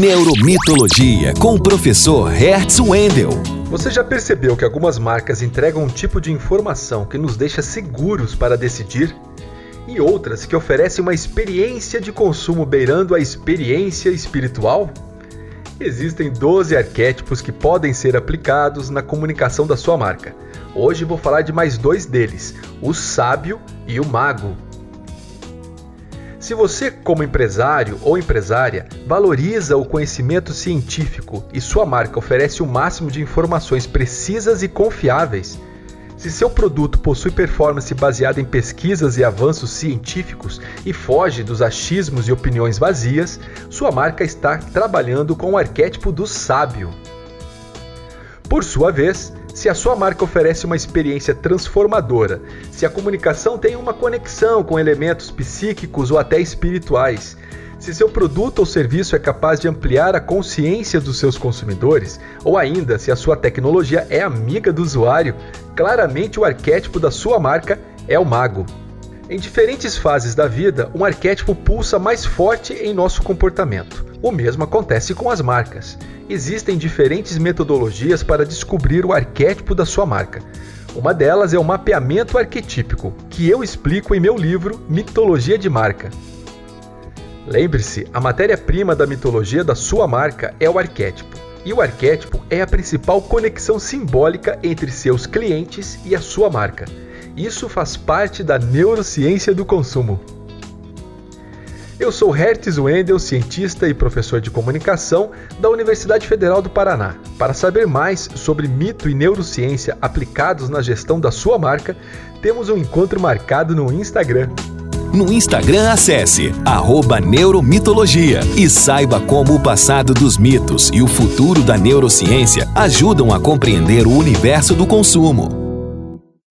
Neuromitologia com o professor Hertz Wendel. Você já percebeu que algumas marcas entregam um tipo de informação que nos deixa seguros para decidir? E outras que oferecem uma experiência de consumo beirando a experiência espiritual? Existem 12 arquétipos que podem ser aplicados na comunicação da sua marca. Hoje vou falar de mais dois deles: o sábio e o mago. Se você, como empresário ou empresária, valoriza o conhecimento científico e sua marca oferece o máximo de informações precisas e confiáveis, se seu produto possui performance baseada em pesquisas e avanços científicos e foge dos achismos e opiniões vazias, sua marca está trabalhando com o arquétipo do sábio. Por sua vez, se a sua marca oferece uma experiência transformadora, se a comunicação tem uma conexão com elementos psíquicos ou até espirituais, se seu produto ou serviço é capaz de ampliar a consciência dos seus consumidores, ou ainda se a sua tecnologia é amiga do usuário, claramente o arquétipo da sua marca é o mago. Em diferentes fases da vida, um arquétipo pulsa mais forte em nosso comportamento. O mesmo acontece com as marcas. Existem diferentes metodologias para descobrir o arquétipo da sua marca. Uma delas é o mapeamento arquetípico, que eu explico em meu livro Mitologia de Marca. Lembre-se, a matéria-prima da mitologia da sua marca é o arquétipo. E o arquétipo é a principal conexão simbólica entre seus clientes e a sua marca. Isso faz parte da neurociência do consumo. Eu sou Hertz Wendel, cientista e professor de comunicação da Universidade Federal do Paraná. Para saber mais sobre mito e neurociência aplicados na gestão da sua marca, temos um encontro marcado no Instagram. No Instagram, acesse Neuromitologia e saiba como o passado dos mitos e o futuro da neurociência ajudam a compreender o universo do consumo.